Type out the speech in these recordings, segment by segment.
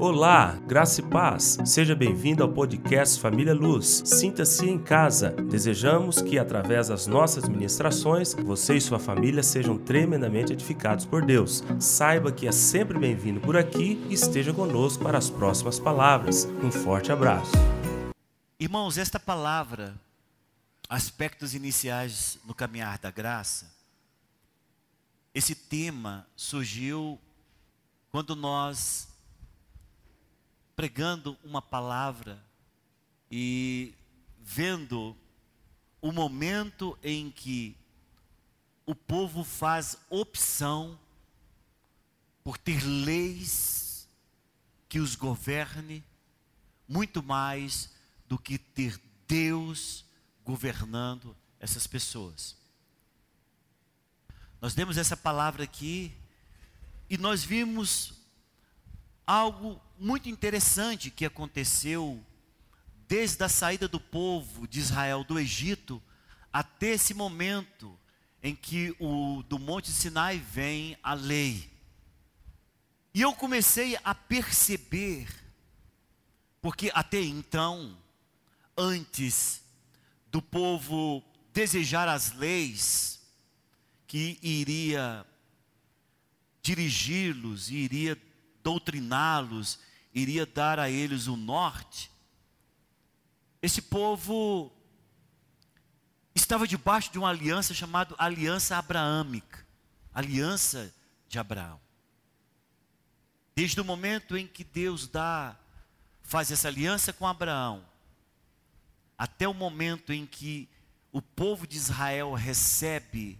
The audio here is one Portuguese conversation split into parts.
Olá, graça e paz. Seja bem-vindo ao podcast Família Luz. Sinta-se em casa. Desejamos que, através das nossas ministrações, você e sua família sejam tremendamente edificados por Deus. Saiba que é sempre bem-vindo por aqui e esteja conosco para as próximas palavras. Um forte abraço. Irmãos, esta palavra, aspectos iniciais no caminhar da graça, esse tema surgiu quando nós pregando uma palavra e vendo o momento em que o povo faz opção por ter leis que os governe muito mais do que ter Deus governando essas pessoas. Nós demos essa palavra aqui e nós vimos algo muito interessante que aconteceu desde a saída do povo de Israel do Egito até esse momento em que o do Monte Sinai vem a lei. E eu comecei a perceber, porque até então, antes do povo desejar as leis que iria dirigi-los iria doutriná-los, iria dar a eles o norte, esse povo estava debaixo de uma aliança chamada Aliança Abraâmica, Aliança de Abraão. Desde o momento em que Deus dá, faz essa aliança com Abraão, até o momento em que o povo de Israel recebe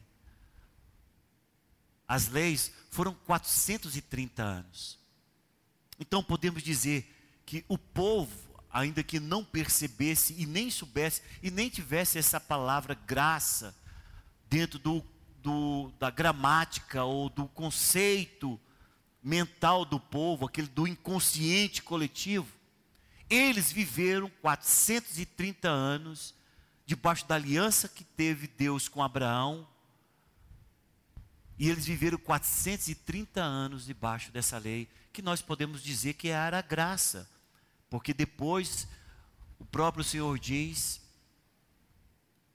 as leis, foram 430 anos. Então podemos dizer que o povo, ainda que não percebesse e nem soubesse e nem tivesse essa palavra graça dentro do, do, da gramática ou do conceito mental do povo, aquele do inconsciente coletivo, eles viveram 430 anos debaixo da aliança que teve Deus com Abraão. E eles viveram 430 anos debaixo dessa lei que nós podemos dizer que era a graça, porque depois o próprio Senhor diz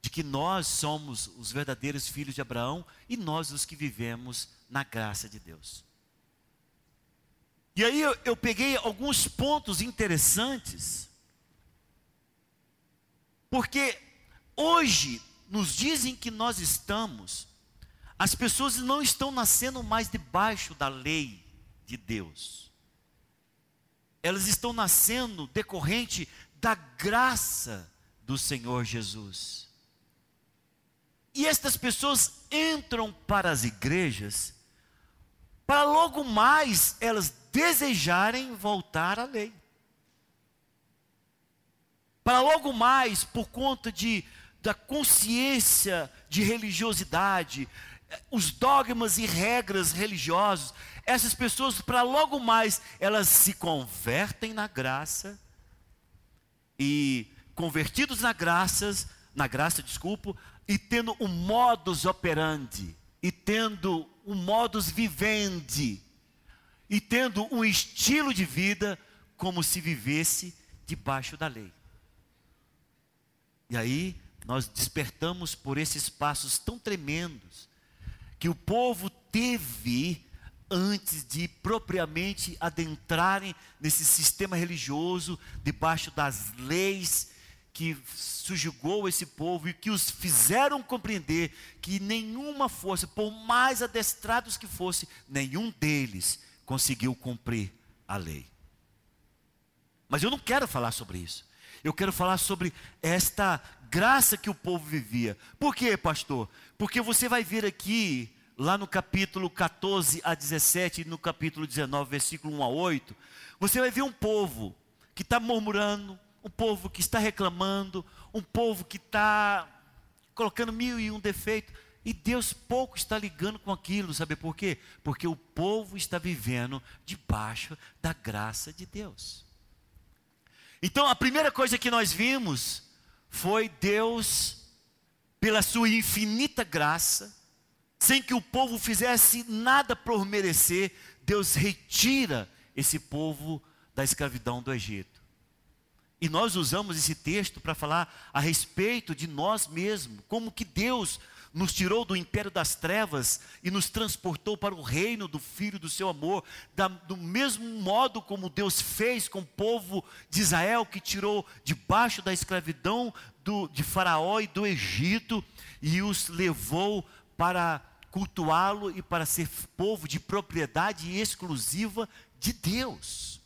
de que nós somos os verdadeiros filhos de Abraão e nós os que vivemos na graça de Deus. E aí eu, eu peguei alguns pontos interessantes, porque hoje, nos dizem que nós estamos, as pessoas não estão nascendo mais debaixo da lei, de Deus. Elas estão nascendo decorrente da graça do Senhor Jesus. E estas pessoas entram para as igrejas para logo mais elas desejarem voltar à lei. Para logo mais, por conta de, da consciência de religiosidade, os dogmas e regras religiosos, essas pessoas, para logo mais, elas se convertem na graça e convertidos na graças, na graça, desculpo, e tendo o modus operandi, e tendo o modus vivendi, e tendo um estilo de vida como se vivesse debaixo da lei. E aí nós despertamos por esses passos tão tremendos que o povo teve antes de propriamente adentrarem nesse sistema religioso, debaixo das leis que subjugou esse povo e que os fizeram compreender que nenhuma força, por mais adestrados que fosse, nenhum deles conseguiu cumprir a lei. Mas eu não quero falar sobre isso. Eu quero falar sobre esta graça que o povo vivia. Por quê, pastor? Porque você vai ver aqui lá no capítulo 14 a 17 e no capítulo 19, versículo 1 a 8, você vai ver um povo que está murmurando, um povo que está reclamando, um povo que está colocando mil e um defeitos, e Deus pouco está ligando com aquilo, sabe por quê? Porque o povo está vivendo debaixo da graça de Deus. Então a primeira coisa que nós vimos foi Deus, pela sua infinita graça, sem que o povo fizesse nada por merecer, Deus retira esse povo da escravidão do Egito. E nós usamos esse texto para falar a respeito de nós mesmos, como que Deus nos tirou do império das trevas e nos transportou para o reino do Filho do seu amor, da, do mesmo modo como Deus fez com o povo de Israel, que tirou debaixo da escravidão do, de Faraó e do Egito e os levou para cultuá-lo e para ser povo de propriedade exclusiva de Deus.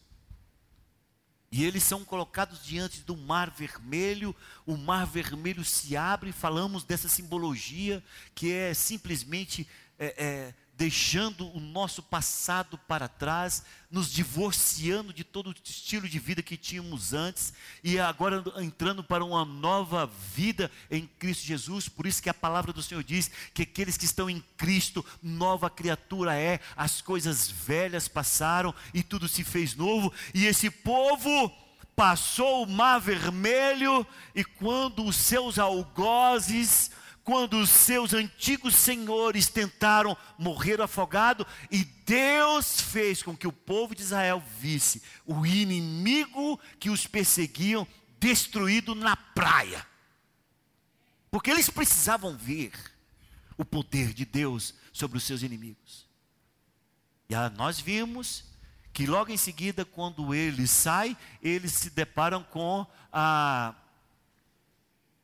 E eles são colocados diante do mar vermelho, o mar vermelho se abre, falamos dessa simbologia que é simplesmente é, é, deixando o nosso passado para trás, nos divorciando de todo o estilo de vida que tínhamos antes e agora entrando para uma nova vida em Cristo Jesus. Por isso que a palavra do Senhor diz que aqueles que estão em Cristo, nova criatura é, as coisas velhas passaram e tudo se fez novo, e esse povo passou o mar vermelho e quando os seus algozes quando os seus antigos senhores tentaram morrer afogado e Deus fez com que o povo de Israel visse o inimigo que os perseguiam destruído na praia. Porque eles precisavam ver o poder de Deus sobre os seus inimigos. E nós vimos que logo em seguida, quando ele sai, eles se deparam com a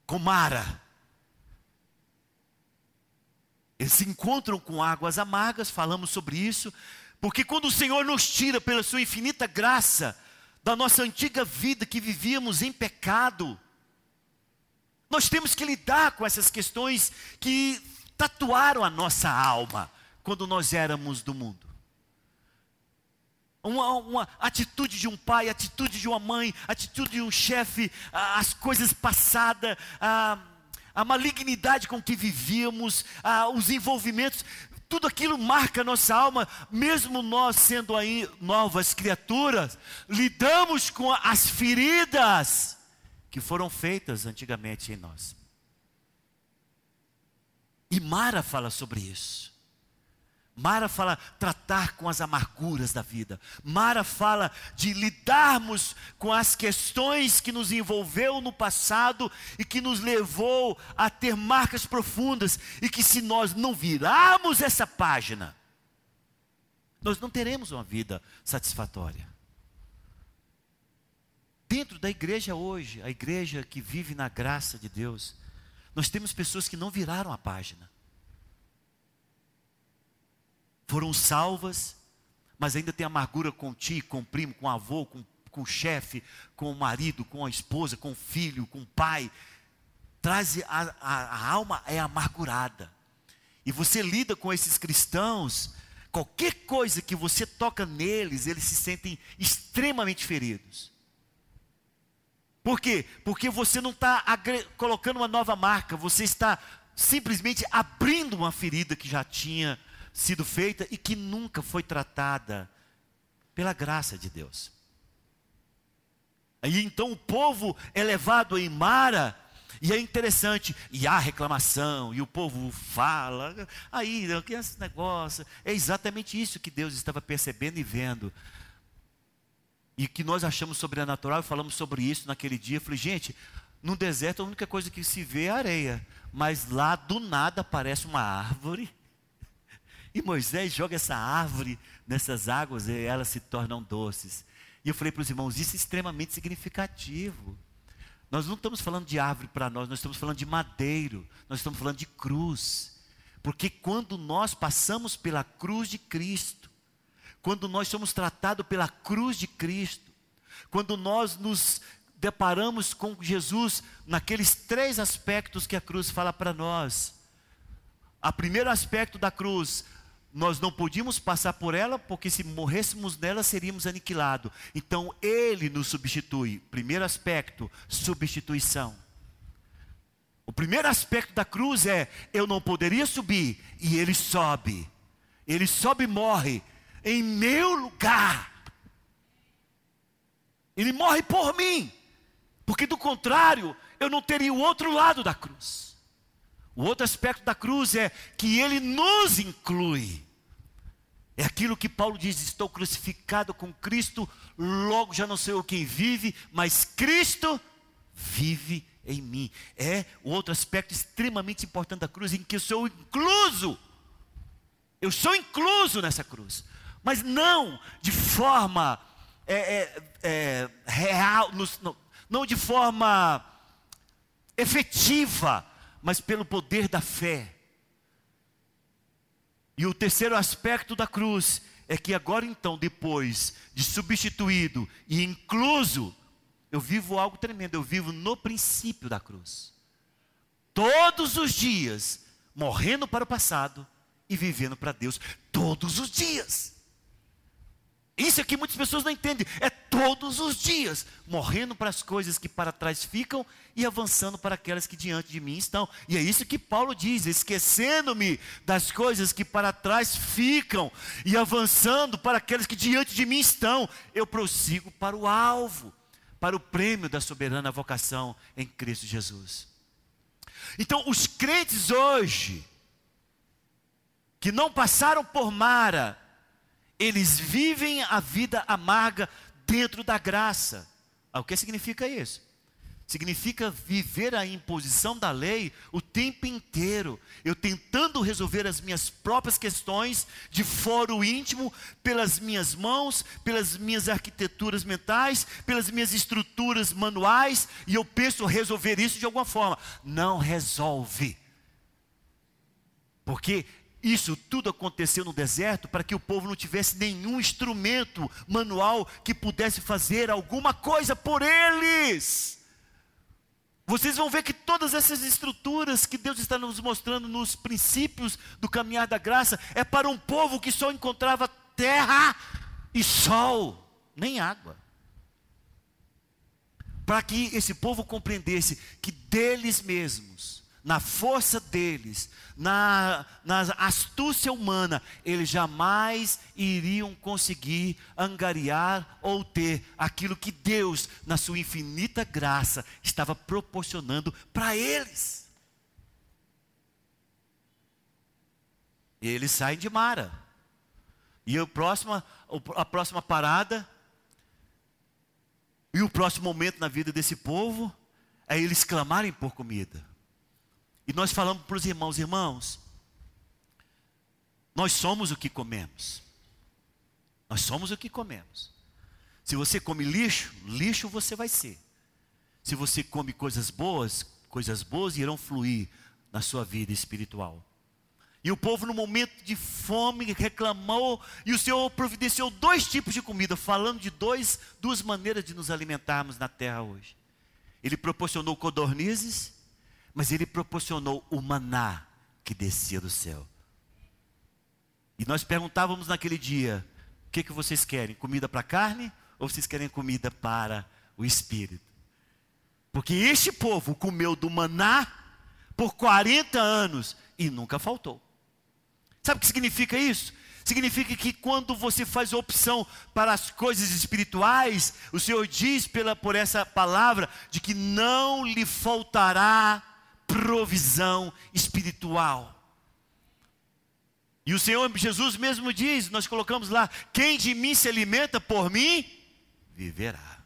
com Mara eles se encontram com águas amargas, falamos sobre isso, porque quando o Senhor nos tira pela sua infinita graça da nossa antiga vida que vivíamos em pecado, nós temos que lidar com essas questões que tatuaram a nossa alma quando nós éramos do mundo. Uma, uma, atitude de um pai, atitude de uma mãe, atitude de um chefe, as coisas passadas, a, a malignidade com que vivíamos, os envolvimentos, tudo aquilo marca a nossa alma, mesmo nós sendo aí novas criaturas, lidamos com as feridas que foram feitas antigamente em nós. E Mara fala sobre isso. Mara fala tratar com as amarguras da vida. Mara fala de lidarmos com as questões que nos envolveu no passado e que nos levou a ter marcas profundas e que se nós não virarmos essa página, nós não teremos uma vida satisfatória. Dentro da igreja hoje, a igreja que vive na graça de Deus, nós temos pessoas que não viraram a página foram salvas, mas ainda tem amargura com tio, com primo, com avô, com, com o chefe, com o marido, com a esposa, com o filho, com o pai. Traz a, a, a alma é amargurada. E você lida com esses cristãos, qualquer coisa que você toca neles, eles se sentem extremamente feridos. Por quê? Porque você não está colocando uma nova marca, você está simplesmente abrindo uma ferida que já tinha sido feita e que nunca foi tratada pela graça de Deus. Aí então o povo é levado em Mara, e é interessante, e há reclamação, e o povo fala, aí, que esse negócio, é exatamente isso que Deus estava percebendo e vendo. E que nós achamos sobrenatural, e falamos sobre isso naquele dia. Eu falei, gente, no deserto a única coisa que se vê é areia, mas lá do nada aparece uma árvore e Moisés joga essa árvore nessas águas e elas se tornam doces. E eu falei para os irmãos, isso é extremamente significativo. Nós não estamos falando de árvore para nós, nós estamos falando de madeiro, nós estamos falando de cruz. Porque quando nós passamos pela cruz de Cristo, quando nós somos tratados pela cruz de Cristo, quando nós nos deparamos com Jesus naqueles três aspectos que a cruz fala para nós. O primeiro aspecto da cruz, nós não podíamos passar por ela, porque se morrêssemos nela seríamos aniquilados. Então ele nos substitui. Primeiro aspecto, substituição. O primeiro aspecto da cruz é: eu não poderia subir, e ele sobe. Ele sobe e morre em meu lugar. Ele morre por mim, porque do contrário, eu não teria o outro lado da cruz. O outro aspecto da cruz é que ele nos inclui. É aquilo que Paulo diz: estou crucificado com Cristo, logo já não sou eu quem vive, mas Cristo vive em mim. É o outro aspecto extremamente importante da cruz, em que eu sou incluso. Eu sou incluso nessa cruz, mas não de forma é, é, é, real, não, não de forma efetiva, mas pelo poder da fé. E o terceiro aspecto da cruz é que agora então, depois de substituído e incluso, eu vivo algo tremendo, eu vivo no princípio da cruz. Todos os dias, morrendo para o passado e vivendo para Deus, todos os dias. Isso é que muitas pessoas não entendem. É todos os dias, morrendo para as coisas que para trás ficam e avançando para aquelas que diante de mim estão. E é isso que Paulo diz: esquecendo-me das coisas que para trás ficam e avançando para aquelas que diante de mim estão, eu prossigo para o alvo, para o prêmio da soberana vocação em Cristo Jesus. Então, os crentes hoje, que não passaram por Mara, eles vivem a vida amarga dentro da graça. Ah, o que significa isso? Significa viver a imposição da lei o tempo inteiro. Eu tentando resolver as minhas próprias questões de foro íntimo, pelas minhas mãos, pelas minhas arquiteturas mentais, pelas minhas estruturas manuais, e eu penso resolver isso de alguma forma. Não resolve. Porque isso tudo aconteceu no deserto para que o povo não tivesse nenhum instrumento manual que pudesse fazer alguma coisa por eles. Vocês vão ver que todas essas estruturas que Deus está nos mostrando nos princípios do caminhar da graça é para um povo que só encontrava terra e sol, nem água. Para que esse povo compreendesse que deles mesmos, na força deles, na, na astúcia humana, eles jamais iriam conseguir angariar ou ter aquilo que Deus, na sua infinita graça, estava proporcionando para eles. E eles saem de Mara. E a próxima, a próxima parada, e o próximo momento na vida desse povo, é eles clamarem por comida. E nós falamos para os irmãos, irmãos, nós somos o que comemos. Nós somos o que comemos. Se você come lixo, lixo você vai ser. Se você come coisas boas, coisas boas irão fluir na sua vida espiritual. E o povo, no momento de fome, reclamou, e o Senhor providenciou dois tipos de comida, falando de dois, duas maneiras de nos alimentarmos na terra hoje. Ele proporcionou codornizes mas ele proporcionou o maná que descia do céu. E nós perguntávamos naquele dia: o que, que vocês querem? Comida para carne ou vocês querem comida para o espírito? Porque este povo comeu do maná por 40 anos e nunca faltou. Sabe o que significa isso? Significa que quando você faz opção para as coisas espirituais, o Senhor diz pela, por essa palavra de que não lhe faltará provisão espiritual. E o Senhor Jesus mesmo diz, nós colocamos lá: quem de mim se alimenta por mim, viverá.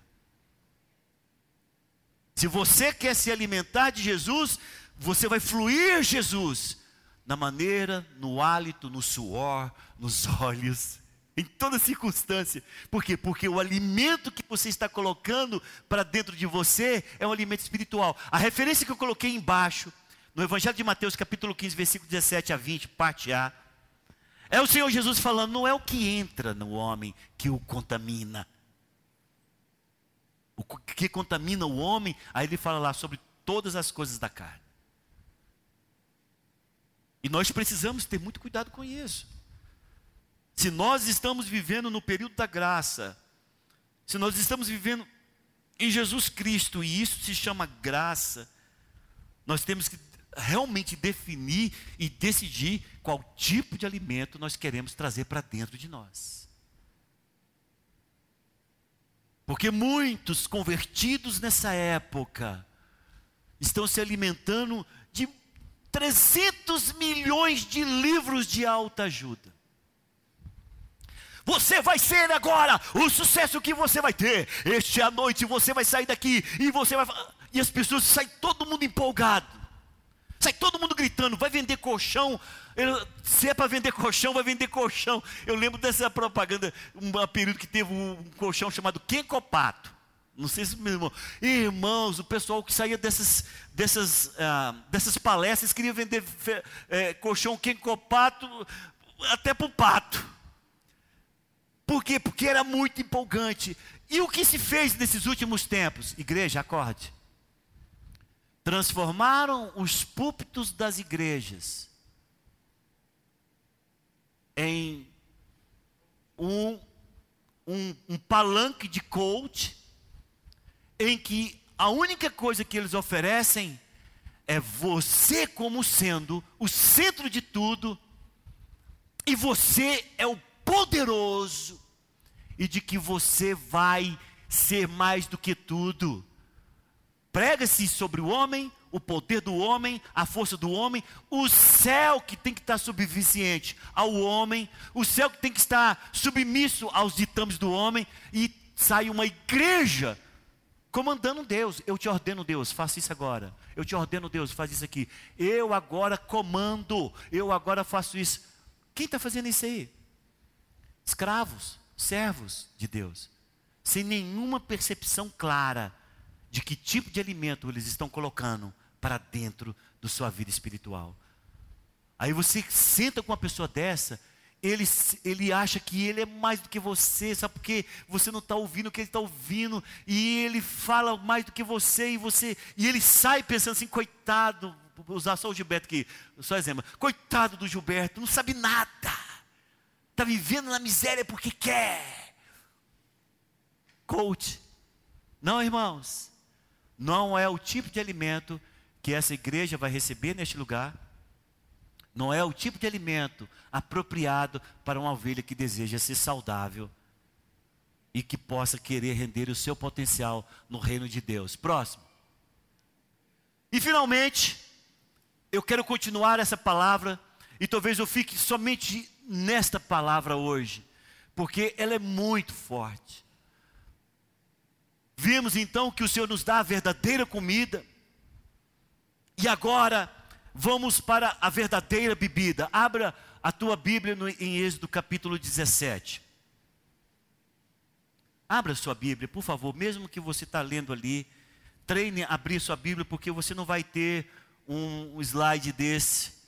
Se você quer se alimentar de Jesus, você vai fluir Jesus na maneira, no hálito, no suor, nos olhos em toda circunstância. Por quê? Porque o alimento que você está colocando para dentro de você é um alimento espiritual. A referência que eu coloquei embaixo, no Evangelho de Mateus, capítulo 15, versículo 17 a 20, parte A, é o Senhor Jesus falando: não é o que entra no homem que o contamina. O que contamina o homem, aí ele fala lá sobre todas as coisas da carne. E nós precisamos ter muito cuidado com isso. Se nós estamos vivendo no período da graça, se nós estamos vivendo em Jesus Cristo e isso se chama graça, nós temos que realmente definir e decidir qual tipo de alimento nós queremos trazer para dentro de nós. Porque muitos convertidos nessa época estão se alimentando de 300 milhões de livros de alta ajuda. Você vai ser agora o sucesso que você vai ter. Este à noite você vai sair daqui e você vai. E as pessoas saem todo mundo empolgado. Sai todo mundo gritando, vai vender colchão. Se é para vender colchão, vai vender colchão. Eu lembro dessa propaganda, um período que teve um colchão chamado Quencopato. Não sei se meu irmão. Irmãos, o pessoal que saía dessas, dessas, ah, dessas palestras queria vender é, colchão Quencopato até para o pato. Por quê? Porque era muito empolgante. E o que se fez nesses últimos tempos? Igreja, acorde transformaram os púlpitos das igrejas em um, um, um palanque de coach, em que a única coisa que eles oferecem é você como sendo o centro de tudo, e você é o poderoso, e de que você vai ser mais do que tudo. Prega-se sobre o homem, o poder do homem, a força do homem, o céu que tem que estar subviciente ao homem, o céu que tem que estar submisso aos ditames do homem, e sai uma igreja comandando Deus. Eu te ordeno, Deus, faça isso agora. Eu te ordeno, Deus, faz isso aqui. Eu agora comando, eu agora faço isso. Quem está fazendo isso aí? Escravos, servos de Deus, sem nenhuma percepção clara de que tipo de alimento eles estão colocando para dentro da sua vida espiritual. Aí você senta com uma pessoa dessa, ele, ele acha que ele é mais do que você, sabe porque você não está ouvindo o que ele está ouvindo, e ele fala mais do que você, e você e ele sai pensando assim, coitado, vou usar só o Gilberto aqui, só exemplo, coitado do Gilberto, não sabe nada, está vivendo na miséria porque quer. Coach, não irmãos, não é o tipo de alimento que essa igreja vai receber neste lugar. Não é o tipo de alimento apropriado para uma ovelha que deseja ser saudável e que possa querer render o seu potencial no reino de Deus. Próximo. E finalmente, eu quero continuar essa palavra e talvez eu fique somente nesta palavra hoje, porque ela é muito forte. Vimos então que o Senhor nos dá a verdadeira comida. E agora vamos para a verdadeira bebida. Abra a tua Bíblia no, em Êxodo capítulo 17. Abra sua Bíblia, por favor, mesmo que você está lendo ali, treine a abrir sua Bíblia, porque você não vai ter um slide desse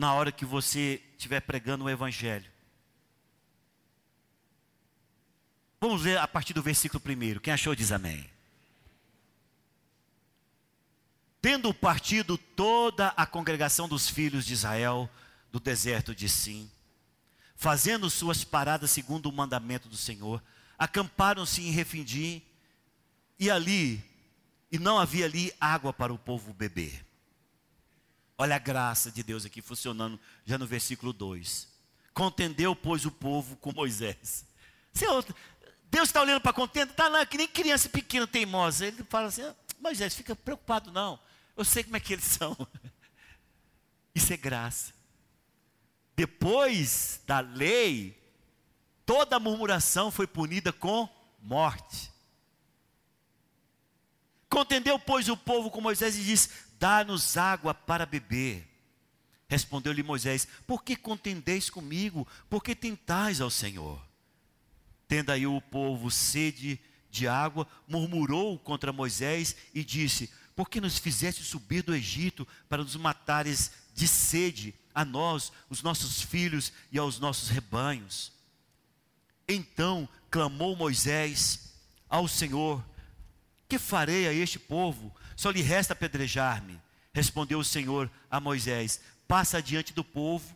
na hora que você estiver pregando o Evangelho. Vamos ver a partir do versículo primeiro. Quem achou diz amém. Tendo partido toda a congregação dos filhos de Israel do deserto de Sim, fazendo suas paradas segundo o mandamento do Senhor, acamparam-se em Refindim, e ali, e não havia ali água para o povo beber. Olha a graça de Deus aqui funcionando, já no versículo 2. Contendeu, pois, o povo com Moisés. Senhor, Deus está olhando para contento, está lá que nem criança pequena teimosa. Ele fala assim: ah, Moisés, fica preocupado não. Eu sei como é que eles são. Isso é graça. Depois da lei, toda murmuração foi punida com morte. Contendeu, pois, o povo com Moisés e disse: Dá-nos água para beber. Respondeu-lhe Moisés: Por que contendeis comigo? Por que tentais ao Senhor? Tendo aí o povo sede de água, murmurou contra Moisés e disse: Por que nos fizeste subir do Egito para nos matares de sede a nós, os nossos filhos e aos nossos rebanhos? Então clamou Moisés ao Senhor: Que farei a este povo? Só lhe resta apedrejar-me. Respondeu o Senhor a Moisés: Passa adiante do povo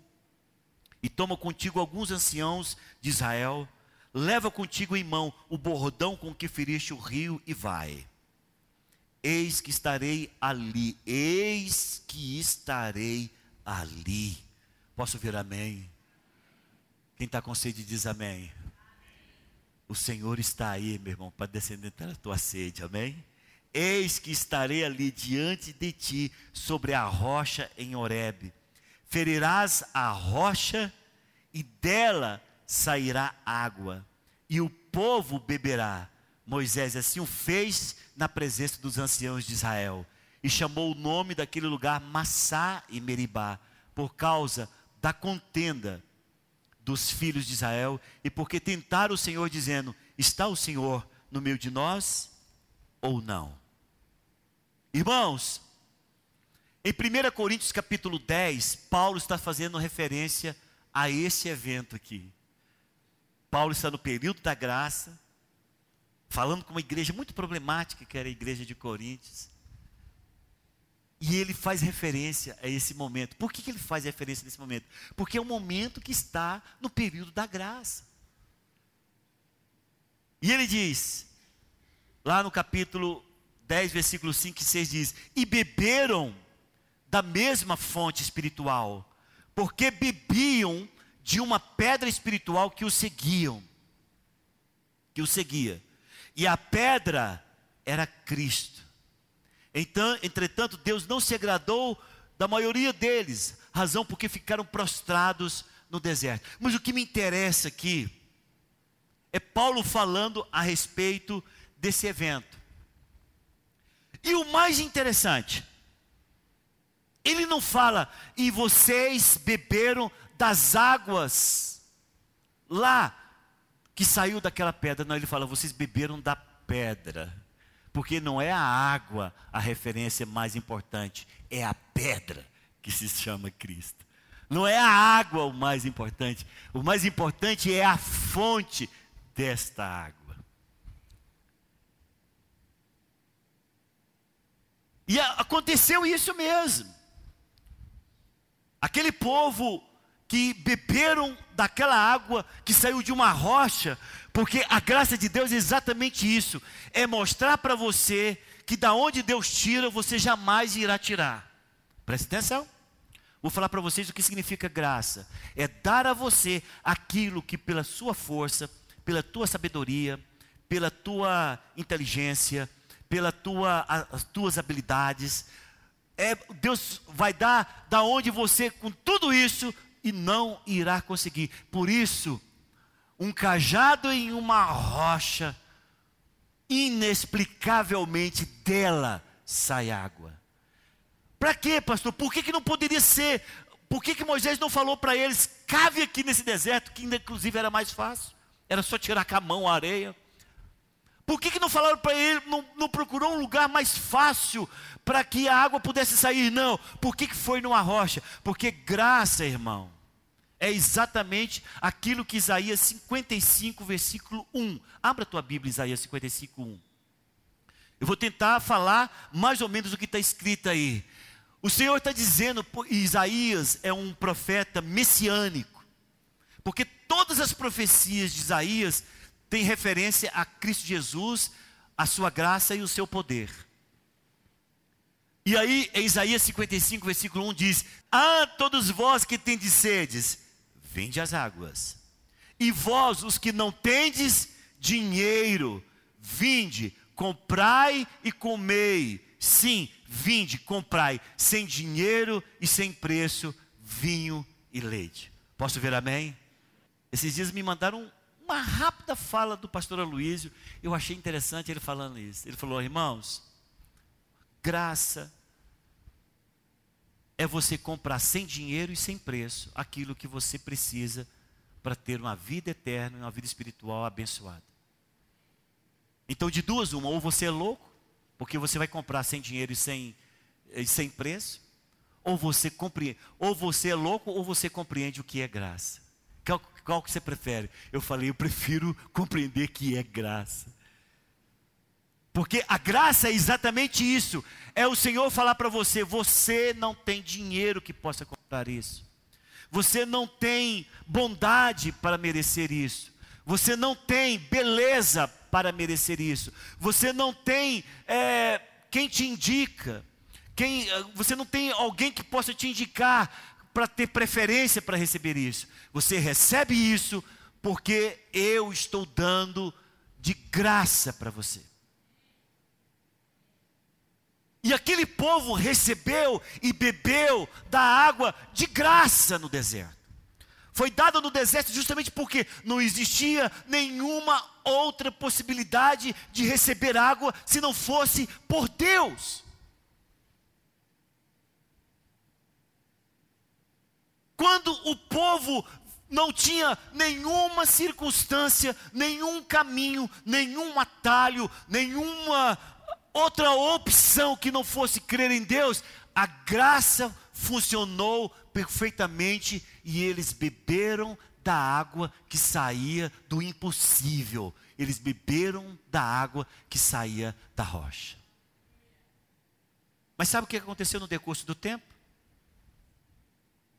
e toma contigo alguns anciãos de Israel leva contigo em mão o bordão com que feriste o rio e vai. Eis que estarei ali, eis que estarei ali. Posso ouvir amém? Quem está com sede diz amém. O Senhor está aí, meu irmão, para descender a tua sede, amém? Eis que estarei ali diante de ti, sobre a rocha em Horebe. Ferirás a rocha e dela sairá água, e o povo beberá. Moisés assim o fez na presença dos anciãos de Israel, e chamou o nome daquele lugar Massá e Meribá, por causa da contenda dos filhos de Israel, e porque tentaram o Senhor, dizendo: Está o Senhor no meio de nós ou não? Irmãos, em 1 Coríntios capítulo 10, Paulo está fazendo referência a esse evento aqui. Paulo está no período da graça, falando com uma igreja muito problemática, que era a igreja de Coríntios. E ele faz referência a esse momento. Por que, que ele faz referência nesse momento? Porque é o momento que está no período da graça. E ele diz, lá no capítulo 10, versículo 5 e 6 diz: E beberam da mesma fonte espiritual, porque bebiam de uma pedra espiritual que o seguiam, que o seguia. E a pedra era Cristo. Então, entretanto, Deus não se agradou da maioria deles, razão porque ficaram prostrados no deserto. Mas o que me interessa aqui é Paulo falando a respeito desse evento. E o mais interessante, ele não fala, e vocês beberam das águas lá que saiu daquela pedra. Não, ele fala, vocês beberam da pedra. Porque não é a água a referência mais importante, é a pedra que se chama Cristo. Não é a água o mais importante, o mais importante é a fonte desta água. E aconteceu isso mesmo. Aquele povo que beberam daquela água que saiu de uma rocha, porque a graça de Deus é exatamente isso, é mostrar para você que da onde Deus tira, você jamais irá tirar. Preste atenção. Vou falar para vocês o que significa graça. É dar a você aquilo que pela sua força, pela tua sabedoria, pela tua inteligência, pela tua, as tuas habilidades, é, Deus vai dar da onde você, com tudo isso, e não irá conseguir. Por isso, um cajado em uma rocha, inexplicavelmente dela sai água. Para quê, pastor? Por que, que não poderia ser? Por que, que Moisés não falou para eles, cave aqui nesse deserto, que ainda inclusive era mais fácil? Era só tirar com a mão a areia. Por que, que não falaram para ele, não, não, procurou um lugar mais fácil para que a água pudesse sair? Não. Por que, que foi numa rocha? Porque graça, irmão, é exatamente aquilo que Isaías 55, versículo 1. Abra tua Bíblia, Isaías 55, 1. Eu vou tentar falar mais ou menos o que está escrito aí. O Senhor está dizendo, Isaías é um profeta messiânico, porque todas as profecias de Isaías tem referência a Cristo Jesus, a sua graça e o seu poder. E aí, em Isaías 55, versículo 1 diz: Ah, todos vós que tendes sedes, vinde as águas. E vós, os que não tendes dinheiro, vinde, comprai e comei. Sim, vinde, comprai, sem dinheiro e sem preço, vinho e leite. Posso ver amém? Esses dias me mandaram uma rápida fala do pastor Aloysio, eu achei interessante ele falando isso. Ele falou: irmãos, graça é você comprar sem dinheiro e sem preço aquilo que você precisa para ter uma vida eterna e uma vida espiritual abençoada. Então, de duas, uma, ou você é louco, porque você vai comprar sem dinheiro e sem, e sem preço, ou você compreende, ou você é louco, ou você compreende o que é graça. Qual, qual que você prefere? Eu falei, eu prefiro compreender que é graça. Porque a graça é exatamente isso. É o Senhor falar para você: você não tem dinheiro que possa comprar isso. Você não tem bondade para merecer isso. Você não tem beleza para merecer isso. Você não tem é, quem te indica. Quem, você não tem alguém que possa te indicar para ter preferência para receber isso. Você recebe isso porque eu estou dando de graça para você. E aquele povo recebeu e bebeu da água de graça no deserto. Foi dada no deserto justamente porque não existia nenhuma outra possibilidade de receber água se não fosse por Deus. Quando o povo não tinha nenhuma circunstância, nenhum caminho, nenhum atalho, nenhuma outra opção que não fosse crer em Deus, a graça funcionou perfeitamente e eles beberam da água que saía do impossível. Eles beberam da água que saía da rocha. Mas sabe o que aconteceu no decurso do tempo?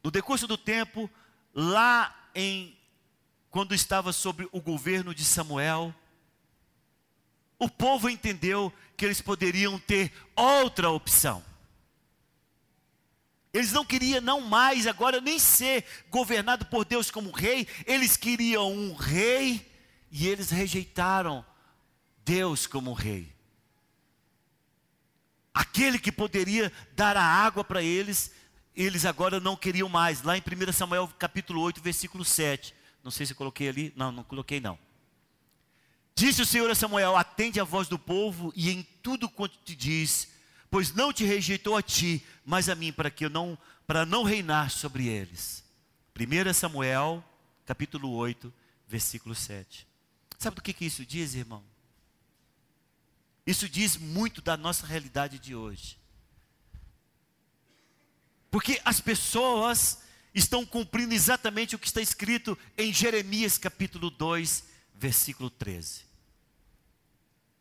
No decurso do tempo, lá em quando estava sobre o governo de Samuel, o povo entendeu que eles poderiam ter outra opção. Eles não queriam não mais agora nem ser governado por Deus como rei, eles queriam um rei e eles rejeitaram Deus como rei. Aquele que poderia dar a água para eles, eles agora não queriam mais. Lá em 1 Samuel capítulo 8, versículo 7. Não sei se eu coloquei ali. Não, não coloquei não. Disse o Senhor a Samuel: Atende a voz do povo e em tudo quanto te diz, pois não te rejeitou a ti, mas a mim, para que eu não para não reinar sobre eles. 1 Samuel, capítulo 8, versículo 7. Sabe do que, que isso diz, irmão? Isso diz muito da nossa realidade de hoje. Porque as pessoas estão cumprindo exatamente o que está escrito em Jeremias capítulo 2, versículo 13.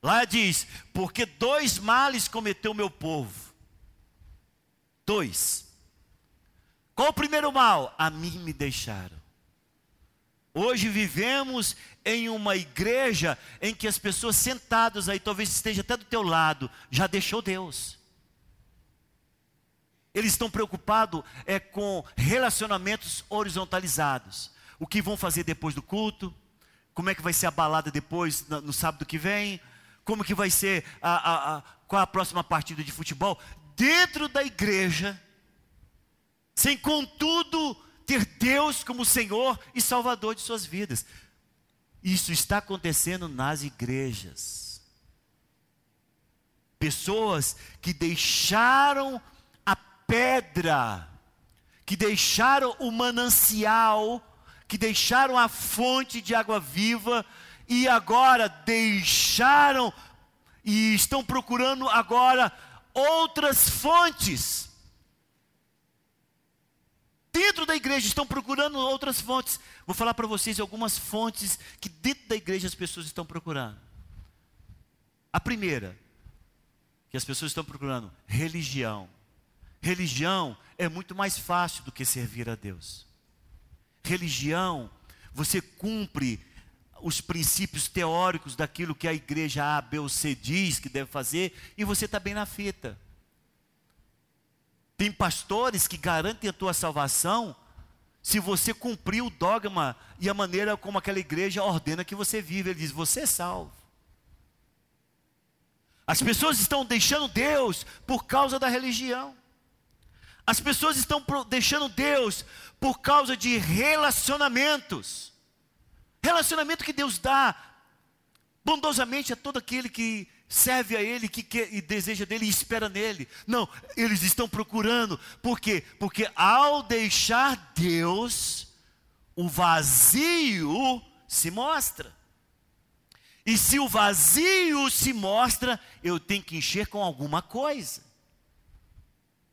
Lá diz: Porque dois males cometeu meu povo. Dois. Qual o primeiro mal? A mim me deixaram. Hoje vivemos em uma igreja em que as pessoas sentadas aí, talvez esteja até do teu lado, já deixou Deus. Eles estão preocupados é com relacionamentos horizontalizados. O que vão fazer depois do culto? Como é que vai ser a balada depois, no, no sábado que vem? Como que vai ser a, a, a, qual a próxima partida de futebol? Dentro da igreja, sem contudo ter Deus como Senhor e Salvador de suas vidas. Isso está acontecendo nas igrejas. Pessoas que deixaram pedra, que deixaram o manancial, que deixaram a fonte de água viva e agora deixaram e estão procurando agora outras fontes. Dentro da igreja estão procurando outras fontes. Vou falar para vocês algumas fontes que dentro da igreja as pessoas estão procurando. A primeira, que as pessoas estão procurando, religião. Religião é muito mais fácil do que servir a Deus. Religião, você cumpre os princípios teóricos daquilo que a igreja A, B ou C diz que deve fazer e você está bem na fita. Tem pastores que garantem a tua salvação se você cumprir o dogma e a maneira como aquela igreja ordena que você vive. Ele diz: você é salvo. As pessoas estão deixando Deus por causa da religião. As pessoas estão deixando Deus por causa de relacionamentos. Relacionamento que Deus dá bondosamente a todo aquele que serve a Ele, que quer, e deseja dele e espera nele. Não, eles estão procurando. Por quê? Porque ao deixar Deus, o vazio se mostra. E se o vazio se mostra, eu tenho que encher com alguma coisa.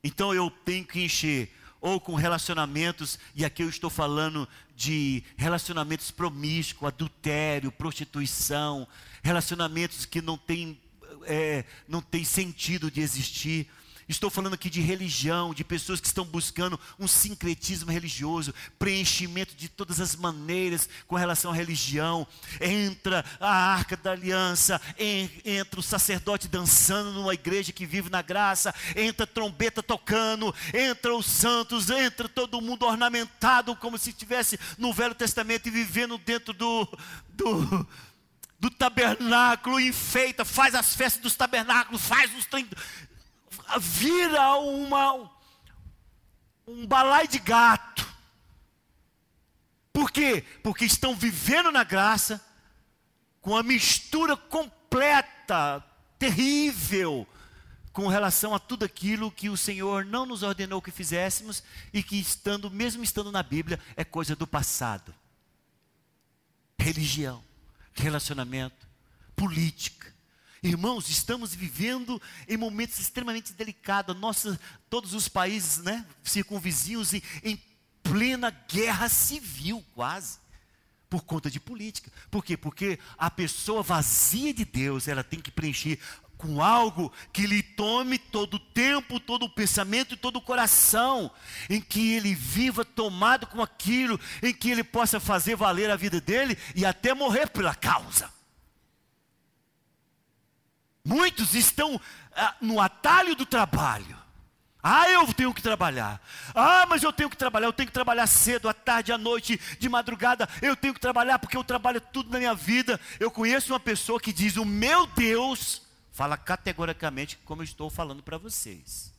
Então eu tenho que encher ou com relacionamentos, e aqui eu estou falando de relacionamentos promíscuos, adultério, prostituição, relacionamentos que não têm é, não tem sentido de existir. Estou falando aqui de religião, de pessoas que estão buscando um sincretismo religioso, preenchimento de todas as maneiras com relação à religião. Entra a arca da aliança, entra o sacerdote dançando numa igreja que vive na graça, entra a trombeta tocando, entra os santos, entra todo mundo ornamentado como se estivesse no Velho Testamento e vivendo dentro do, do do tabernáculo, enfeita, faz as festas dos tabernáculos, faz os vira uma, um balai de gato. Por quê? Porque estão vivendo na graça com a mistura completa, terrível, com relação a tudo aquilo que o Senhor não nos ordenou que fizéssemos e que estando, mesmo estando na Bíblia, é coisa do passado. Religião, relacionamento, política. Irmãos, estamos vivendo em momentos extremamente delicados. Nossa, todos os países, né, circunvizinhos em, em plena guerra civil, quase por conta de política. Por quê? Porque a pessoa vazia de Deus, ela tem que preencher com algo que lhe tome todo o tempo, todo o pensamento e todo o coração, em que ele viva tomado com aquilo, em que ele possa fazer valer a vida dele e até morrer pela causa. Muitos estão ah, no atalho do trabalho ah, eu tenho que trabalhar. Ah, mas eu tenho que trabalhar. Eu tenho que trabalhar cedo, à tarde, à noite, de madrugada. Eu tenho que trabalhar porque eu trabalho tudo na minha vida. Eu conheço uma pessoa que diz: O meu Deus, fala categoricamente como eu estou falando para vocês.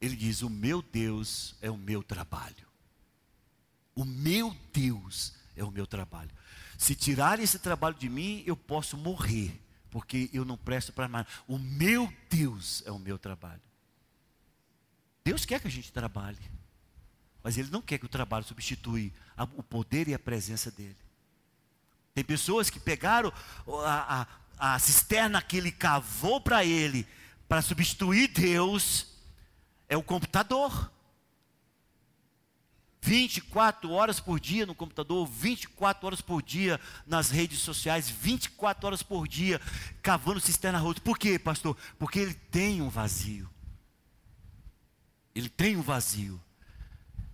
Ele diz: O meu Deus é o meu trabalho. O meu Deus é o meu trabalho. Se tirarem esse trabalho de mim, eu posso morrer porque eu não presto para mais. O meu Deus é o meu trabalho. Deus quer que a gente trabalhe, mas Ele não quer que o trabalho substitui o poder e a presença dEle. Tem pessoas que pegaram a, a, a cisterna que Ele cavou para Ele, para substituir Deus, é o computador. 24 horas por dia no computador, 24 horas por dia nas redes sociais, 24 horas por dia cavando cisterna rota. Por quê, pastor? Porque ele tem um vazio. Ele tem um vazio.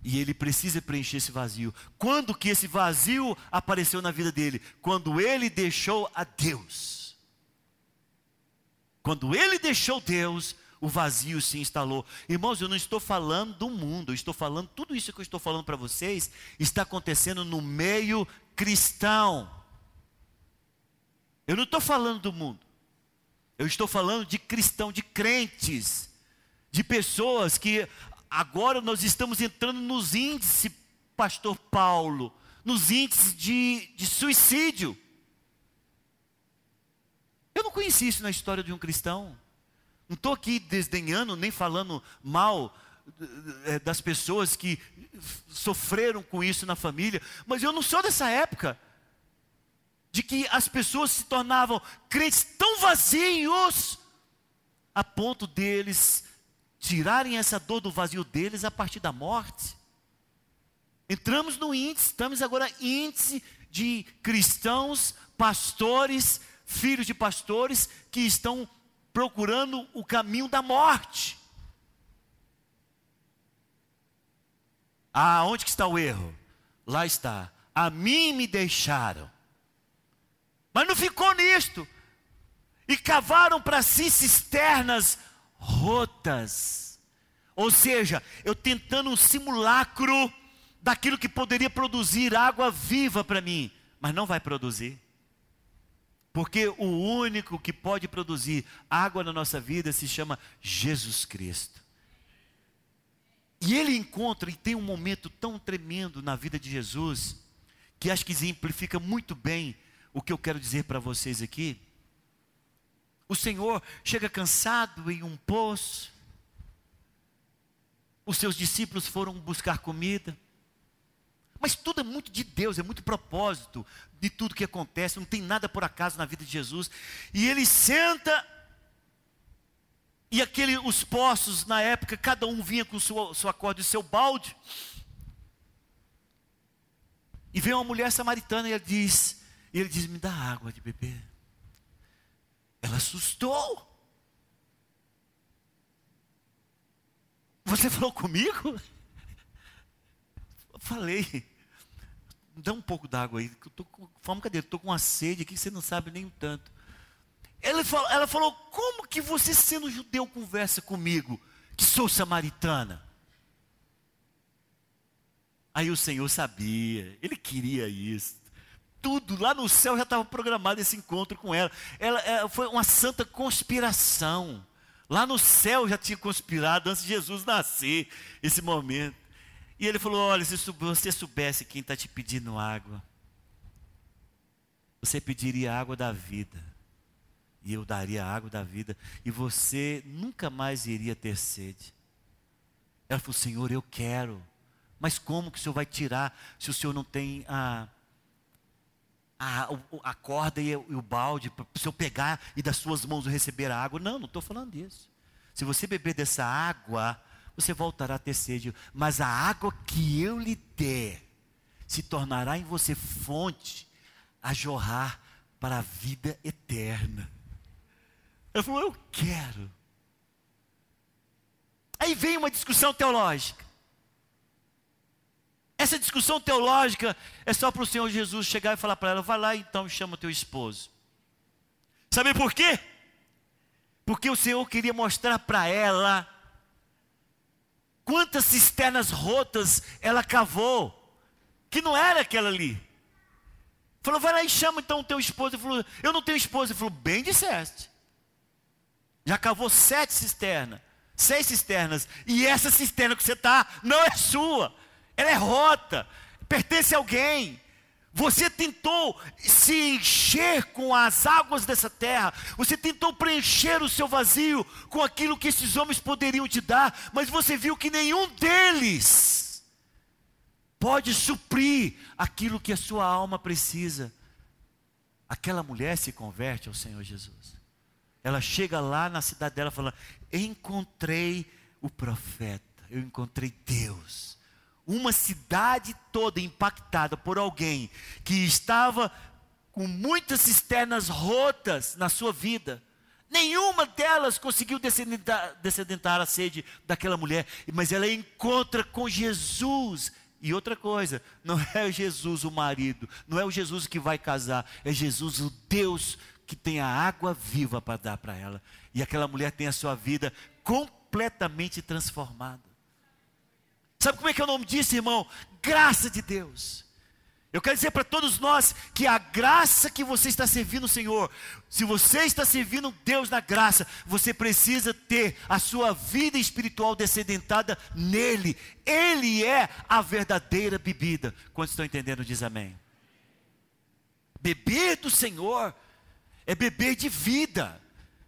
E ele precisa preencher esse vazio. Quando que esse vazio apareceu na vida dele? Quando ele deixou a Deus. Quando ele deixou Deus, o vazio se instalou. Irmãos, eu não estou falando do mundo, eu estou falando, tudo isso que eu estou falando para vocês está acontecendo no meio cristão. Eu não estou falando do mundo, eu estou falando de cristão, de crentes, de pessoas que agora nós estamos entrando nos índices, Pastor Paulo, nos índices de, de suicídio. Eu não conheci isso na história de um cristão. Não estou aqui desdenhando nem falando mal eh, das pessoas que sofreram com isso na família, mas eu não sou dessa época de que as pessoas se tornavam crentes tão vazios a ponto deles tirarem essa dor do vazio deles a partir da morte. Entramos no índice, estamos agora índice de cristãos, pastores, filhos de pastores que estão procurando o caminho da morte. Ah, onde que está o erro? Lá está. A mim me deixaram. Mas não ficou nisto. E cavaram para si cisternas rotas. Ou seja, eu tentando um simulacro daquilo que poderia produzir água viva para mim, mas não vai produzir. Porque o único que pode produzir água na nossa vida se chama Jesus Cristo. E ele encontra e tem um momento tão tremendo na vida de Jesus, que acho que exemplifica muito bem o que eu quero dizer para vocês aqui. O Senhor chega cansado em um poço, os seus discípulos foram buscar comida, mas tudo é muito de Deus, é muito propósito de tudo que acontece, não tem nada por acaso na vida de Jesus. E ele senta, e aquele, os poços na época, cada um vinha com sua, sua corda e seu balde. E vem uma mulher samaritana e ele diz, e ele diz, me dá água de beber. Ela assustou. Você falou comigo? Falei. Dá um pouco d'água aí. Eu tô com fome, cadê? Estou com uma sede aqui que você não sabe nem o tanto. Ela falou, ela falou: Como que você, sendo judeu, conversa comigo, que sou samaritana? Aí o Senhor sabia, ele queria isso. Tudo lá no céu já estava programado esse encontro com ela. ela. Ela foi uma santa conspiração. Lá no céu já tinha conspirado antes de Jesus nascer esse momento. E ele falou: Olha, se você soubesse quem está te pedindo água, você pediria água da vida, e eu daria a água da vida, e você nunca mais iria ter sede. Ela falou: Senhor, eu quero, mas como que o Senhor vai tirar se o Senhor não tem a, a, a corda e o, e o balde para o Senhor pegar e das suas mãos receber a água? Não, não estou falando disso. Se você beber dessa água, você voltará a ter sede, mas a água que eu lhe der se tornará em você fonte a jorrar para a vida eterna. Ela falou: Eu quero. Aí vem uma discussão teológica. Essa discussão teológica é só para o Senhor Jesus chegar e falar para ela: vai lá então e chama teu esposo. Sabe por quê? Porque o Senhor queria mostrar para ela quantas cisternas rotas ela cavou, que não era aquela ali. Falou, vai lá e chama então o teu esposo. Ele falou, eu não tenho esposa. Ele falou, bem disseste. Já cavou sete cisternas, seis cisternas, e essa cisterna que você está não é sua, ela é rota, pertence a alguém. Você tentou se encher com as águas dessa terra, você tentou preencher o seu vazio com aquilo que esses homens poderiam te dar, mas você viu que nenhum deles pode suprir aquilo que a sua alma precisa. Aquela mulher se converte ao Senhor Jesus. Ela chega lá na cidade dela falando: Encontrei o profeta, eu encontrei Deus uma cidade toda impactada por alguém que estava com muitas cisternas rotas na sua vida. Nenhuma delas conseguiu descedentar, a sede daquela mulher, mas ela encontra com Jesus. E outra coisa, não é Jesus o marido, não é o Jesus que vai casar, é Jesus o Deus que tem a água viva para dar para ela. E aquela mulher tem a sua vida completamente transformada. Sabe como é que é o nome disso, irmão? Graça de Deus. Eu quero dizer para todos nós que a graça que você está servindo o Senhor, se você está servindo Deus na graça, você precisa ter a sua vida espiritual descedentada nele. Ele é a verdadeira bebida. Quantos estão entendendo, diz amém. Beber do Senhor é beber de vida.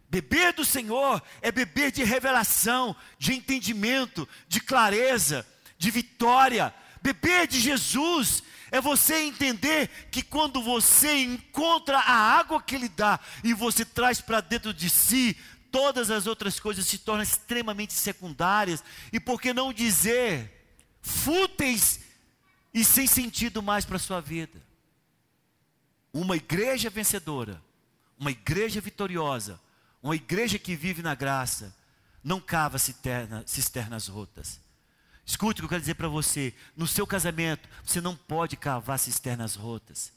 Beber do Senhor é beber de revelação, de entendimento, de clareza de vitória. Beber de Jesus é você entender que quando você encontra a água que Ele dá e você traz para dentro de si, todas as outras coisas se tornam extremamente secundárias e, por que não dizer, fúteis e sem sentido mais para a sua vida. Uma igreja vencedora, uma igreja vitoriosa, uma igreja que vive na graça, não cava cisterna, cisternas rotas Escute o que eu quero dizer para você. No seu casamento, você não pode cavar cisternas rotas.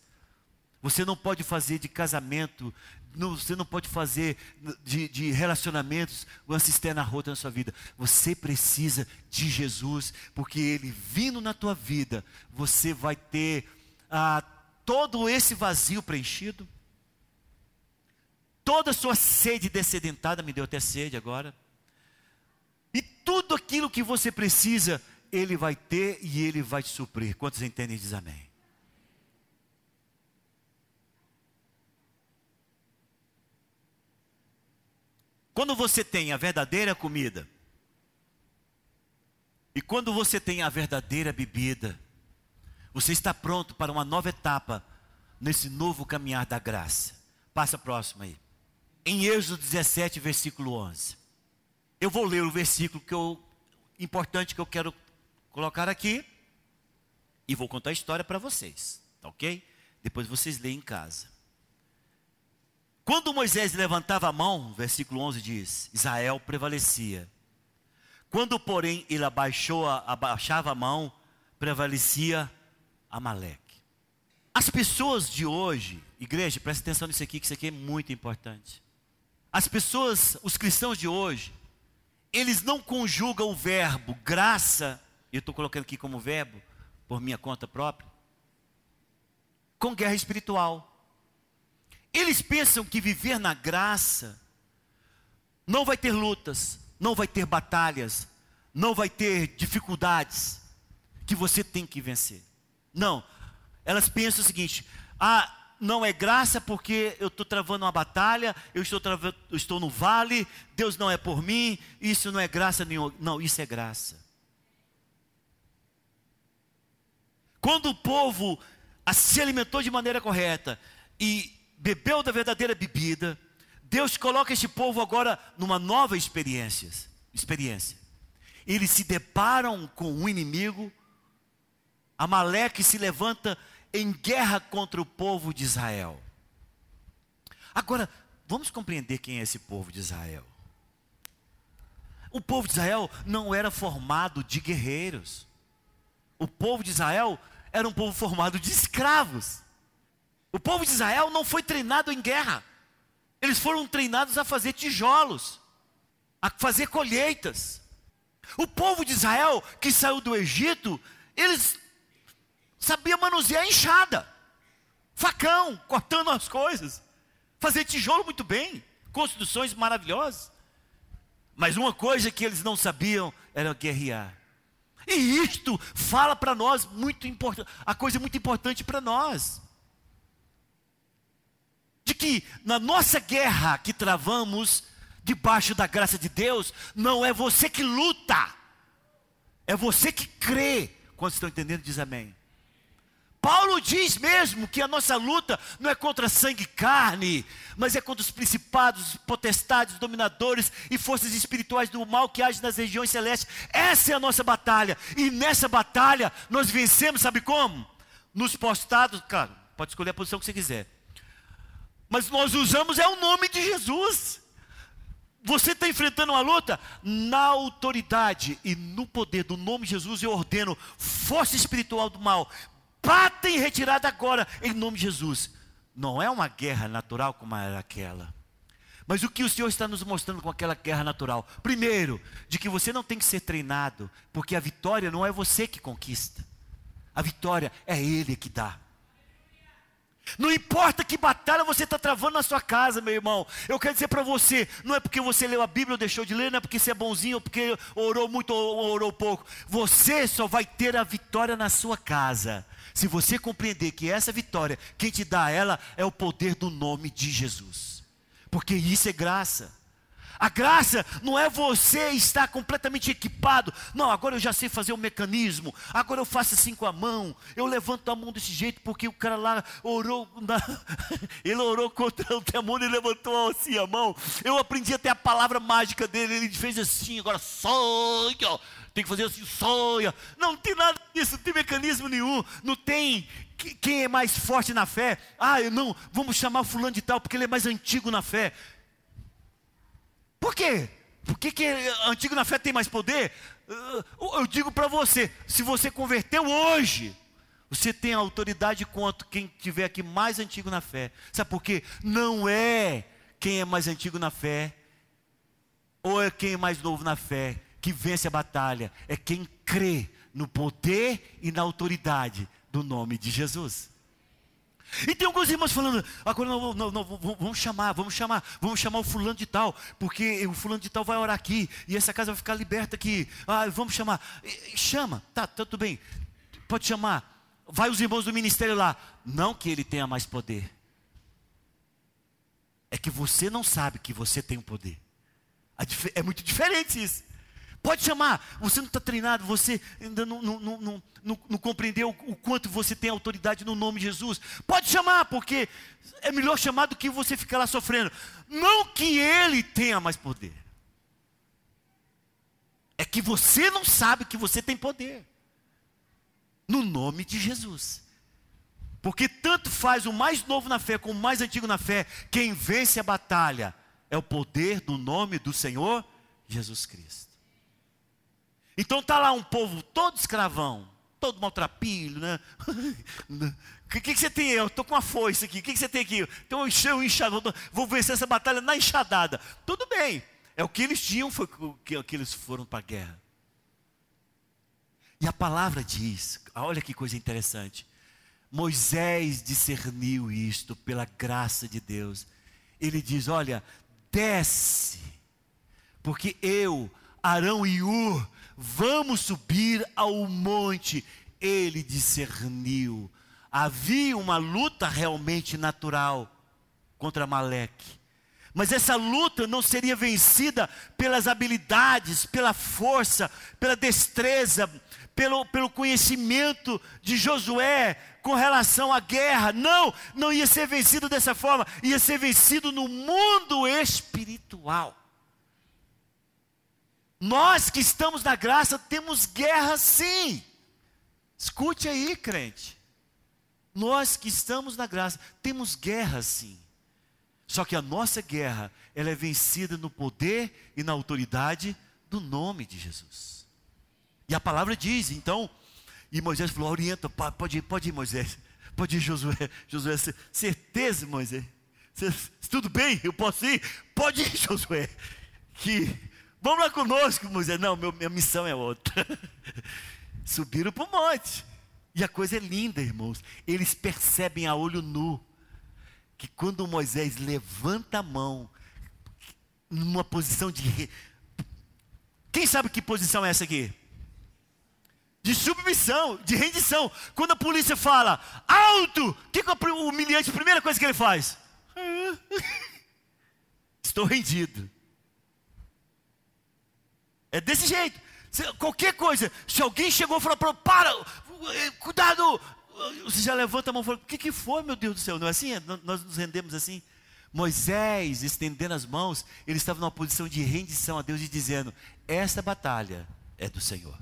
Você não pode fazer de casamento, você não pode fazer de, de, relacionamentos uma cisterna rota na sua vida. Você precisa de Jesus, porque Ele vindo na tua vida, você vai ter ah, todo esse vazio preenchido, toda a sua sede descedentada, me deu até sede agora e tudo aquilo que você precisa, Ele vai ter e Ele vai te suprir. Quantos entendem e diz amém? Quando você tem a verdadeira comida, e quando você tem a verdadeira bebida, você está pronto para uma nova etapa nesse novo caminhar da graça. Passa próximo aí. Em Êxodo 17, versículo 11. Eu vou ler o versículo que eu, importante que eu quero colocar aqui e vou contar a história para vocês, tá ok? Depois vocês leem em casa. Quando Moisés levantava a mão, versículo 11 diz: Israel prevalecia. Quando, porém, ele abaixou, abaixava a mão, prevalecia Amaleque. As pessoas de hoje, igreja, presta atenção nisso aqui, que isso aqui é muito importante. As pessoas, os cristãos de hoje, eles não conjugam o verbo graça, eu estou colocando aqui como verbo, por minha conta própria, com guerra espiritual. Eles pensam que viver na graça não vai ter lutas, não vai ter batalhas, não vai ter dificuldades. que você tem que vencer. Não. Elas pensam o seguinte: ah, não é graça porque eu estou travando uma batalha, eu estou, travando, eu estou no vale, Deus não é por mim, isso não é graça nenhuma. Não, isso é graça. Quando o povo se alimentou de maneira correta e bebeu da verdadeira bebida, Deus coloca este povo agora numa nova experiência. experiência. Eles se deparam com um inimigo, Amaleque se levanta em guerra contra o povo de Israel. Agora, vamos compreender quem é esse povo de Israel. O povo de Israel não era formado de guerreiros. O povo de Israel era um povo formado de escravos. O povo de Israel não foi treinado em guerra. Eles foram treinados a fazer tijolos, a fazer colheitas. O povo de Israel que saiu do Egito, eles sabia manusear enxada, facão, cortando as coisas, fazer tijolo muito bem, construções maravilhosas. Mas uma coisa que eles não sabiam era guerrear. E isto fala para nós muito importante, a coisa muito importante para nós. De que na nossa guerra que travamos debaixo da graça de Deus, não é você que luta, é você que crê. Quando estão entendendo, diz amém. Paulo diz mesmo que a nossa luta não é contra sangue e carne, mas é contra os principados, potestades, dominadores e forças espirituais do mal que agem nas regiões celestes. Essa é a nossa batalha. E nessa batalha nós vencemos, sabe como? Nos postados, cara, pode escolher a posição que você quiser. Mas nós usamos é o nome de Jesus. Você está enfrentando uma luta na autoridade e no poder do nome de Jesus. Eu ordeno força espiritual do mal, batem retirada agora, em nome de Jesus. Não é uma guerra natural como era aquela. Mas o que o Senhor está nos mostrando com aquela guerra natural? Primeiro, de que você não tem que ser treinado, porque a vitória não é você que conquista, a vitória é Ele que dá. Não importa que batalha você está travando na sua casa, meu irmão. Eu quero dizer para você: não é porque você leu a Bíblia ou deixou de ler, não é porque você é bonzinho ou porque orou muito ou orou pouco. Você só vai ter a vitória na sua casa. Se você compreender que essa vitória, quem te dá ela é o poder do nome de Jesus. Porque isso é graça. A graça não é você estar completamente equipado. Não, agora eu já sei fazer o mecanismo. Agora eu faço assim com a mão. Eu levanto a mão desse jeito porque o cara lá orou. Na... ele orou contra o demônio e levantou assim a mão. Eu aprendi até a palavra mágica dele. Ele fez assim, agora sonha. Tem que fazer assim, sonha. Não, não tem nada disso, não tem mecanismo nenhum. Não tem quem é mais forte na fé. Ah, eu não, vamos chamar fulano de tal porque ele é mais antigo na fé. Por quê? Por que, que antigo na fé tem mais poder? Eu digo para você: se você converteu hoje, você tem autoridade quanto quem tiver aqui mais antigo na fé. Sabe por quê? Não é quem é mais antigo na fé, ou é quem é mais novo na fé, que vence a batalha. É quem crê no poder e na autoridade do nome de Jesus. E tem alguns irmãos falando, agora não, não, não, vamos chamar, vamos chamar, vamos chamar o fulano de tal, porque o fulano de tal vai orar aqui, e essa casa vai ficar liberta aqui. Ah, vamos chamar. Chama, tá, tá, tudo bem. Pode chamar. Vai os irmãos do ministério lá. Não que ele tenha mais poder. É que você não sabe que você tem o poder. É muito diferente isso. Pode chamar, você não está treinado, você ainda não, não, não, não, compreendeu o quanto você tem autoridade no nome de Jesus. Pode chamar, porque é melhor chamar do que você ficar lá sofrendo. Não que ele tenha mais poder, é que você não sabe que você tem poder, no nome de Jesus. Porque tanto faz o mais novo na fé como o mais antigo na fé, quem vence a batalha é o poder do nome do Senhor Jesus Cristo. Então tá lá um povo todo escravão, todo maltrapilho, né? O que, que, você tem? Eu estou com uma foice aqui. O que, que você tem aqui? Então eu enchei um enxadado. Vou vencer essa batalha na enxadada. Tudo bem. É o que eles tinham, foi o que, que eles foram para a guerra. E a palavra diz, olha que coisa interessante. Moisés discerniu isto pela graça de Deus. Ele diz: Olha, desce, porque eu, Arão e Ur, Vamos subir ao monte. Ele discerniu. Havia uma luta realmente natural contra Maleque. Mas essa luta não seria vencida pelas habilidades, pela força, pela destreza, pelo, pelo conhecimento de Josué com relação à guerra. Não, não ia ser vencido dessa forma, ia ser vencido no mundo espiritual. Nós que estamos na graça temos guerra sim. Escute aí, crente. Nós que estamos na graça temos guerra sim. Só que a nossa guerra, ela é vencida no poder e na autoridade do nome de Jesus. E a palavra diz, então, e Moisés falou: orienta, pode ir, pode ir, Moisés, pode ir, Josué. Josué, certeza, Moisés. Tudo bem, eu posso ir? Pode ir, Josué. Que vamos lá conosco, Moisés. Não, meu, minha missão é outra. Subiram para o monte. E a coisa é linda, irmãos. Eles percebem a olho nu que quando Moisés levanta a mão, numa posição de. Quem sabe que posição é essa aqui? De submissão, de rendição. Quando a polícia fala, alto, o que, que o humilhante, a primeira coisa que ele faz? Estou rendido. É desse jeito. qualquer coisa, se alguém chegou e falou para, cuidado, você já levanta a mão e fala: O que, que foi, meu Deus do céu? Não é assim? Nós nos rendemos assim. Moisés, estendendo as mãos, ele estava numa posição de rendição a Deus e dizendo: Essa batalha é do Senhor.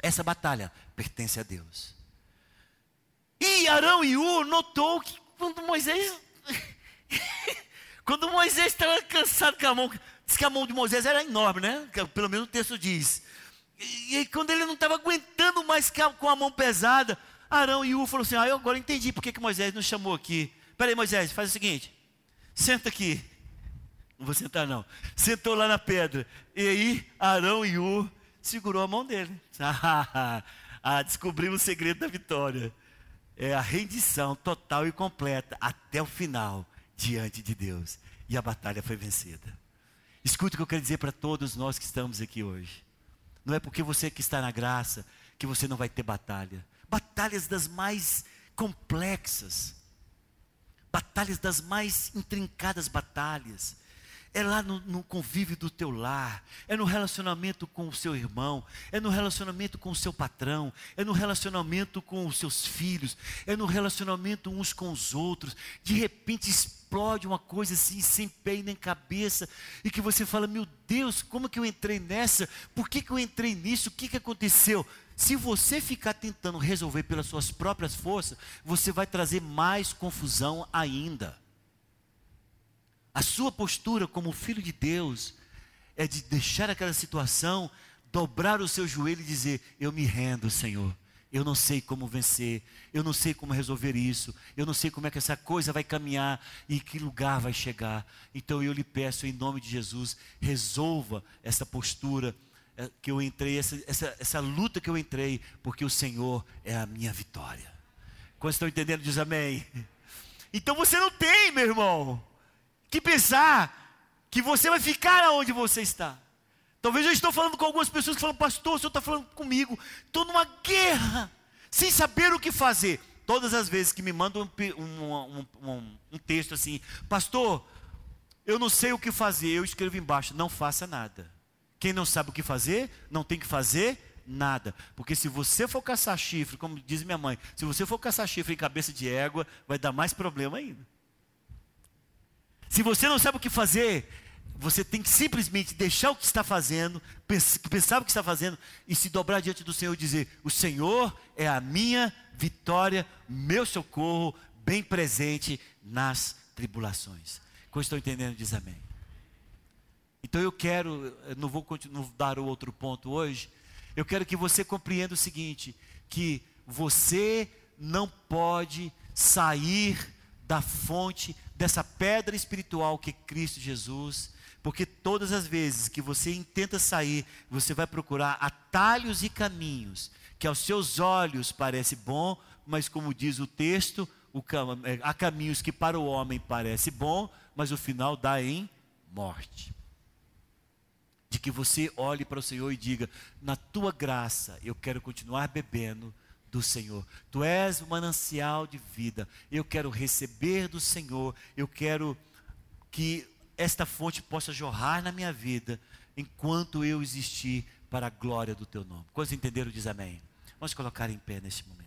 Essa batalha pertence a Deus. E Arão e U notou que quando Moisés. quando Moisés estava cansado com a mão, diz que a mão de Moisés era enorme, né? Pelo menos o texto diz. E, e quando ele não estava aguentando mais com a mão pesada, Arão e U falou assim: Ah, eu agora entendi porque que Moisés nos chamou aqui. Peraí, Moisés, faz o seguinte: senta aqui. Não vou sentar, não. Sentou lá na pedra. E aí, Arão e U segurou a mão dele. ah, descobrimos o segredo da vitória. É a rendição total e completa até o final diante de Deus. E a batalha foi vencida. Escute o que eu quero dizer para todos nós que estamos aqui hoje. Não é porque você que está na graça que você não vai ter batalha. Batalhas das mais complexas. Batalhas das mais intrincadas batalhas. É lá no, no, convívio do teu lar, é no relacionamento com o seu irmão, é no relacionamento com o seu patrão, é no relacionamento com os seus filhos, é no relacionamento uns com os outros. De repente explode uma coisa assim, sem pé nem cabeça, e que você fala: Meu Deus, como que eu entrei nessa? Por que, que eu entrei nisso? O que, que aconteceu? Se você ficar tentando resolver pelas suas próprias forças, você vai trazer mais confusão ainda. A sua postura como filho de Deus é de deixar aquela situação, dobrar o seu joelho e dizer: Eu me rendo, Senhor. Eu não sei como vencer, eu não sei como resolver isso, eu não sei como é que essa coisa vai caminhar e que lugar vai chegar. Então eu lhe peço, em nome de Jesus, resolva essa postura eh, que eu entrei, essa, essa, essa luta que eu entrei, porque o Senhor é a minha vitória. Quando estão entendendo, diz amém. Então você não tem, meu irmão, que pensar que você vai ficar onde você está. Talvez eu estou falando com algumas pessoas que falam, pastor, o senhor está falando comigo, estou numa guerra, sem saber o que fazer. Todas as vezes que me mandam um, um, um, um texto assim, pastor, eu não sei o que fazer, eu escrevo embaixo, não faça nada. Quem não sabe o que fazer, não tem que fazer nada. Porque se você for caçar chifre, como diz minha mãe, se você for caçar chifre em cabeça de égua, vai dar mais problema ainda. Se você não sabe o que fazer, você tem que simplesmente deixar o que está fazendo, pensar o que está fazendo e se dobrar diante do Senhor e dizer: O Senhor é a minha vitória, meu socorro, bem presente nas tribulações. Como estou entendendo, diz amém. Então eu quero, eu não vou continuar, dar o outro ponto hoje, eu quero que você compreenda o seguinte: que você não pode sair da fonte dessa pedra espiritual que é Cristo Jesus, porque todas as vezes que você tenta sair, você vai procurar atalhos e caminhos que aos seus olhos parece bom, mas como diz o texto, o, é, há caminhos que para o homem parece bom, mas o final dá em morte. de que você olhe para o Senhor e diga: Na tua graça eu quero continuar bebendo do Senhor. Tu és o manancial de vida. Eu quero receber do Senhor. Eu quero que esta fonte possa jorrar na minha vida enquanto eu existir para a glória do teu nome. Quantos entenderam? Diz amém. Vamos colocar em pé neste momento.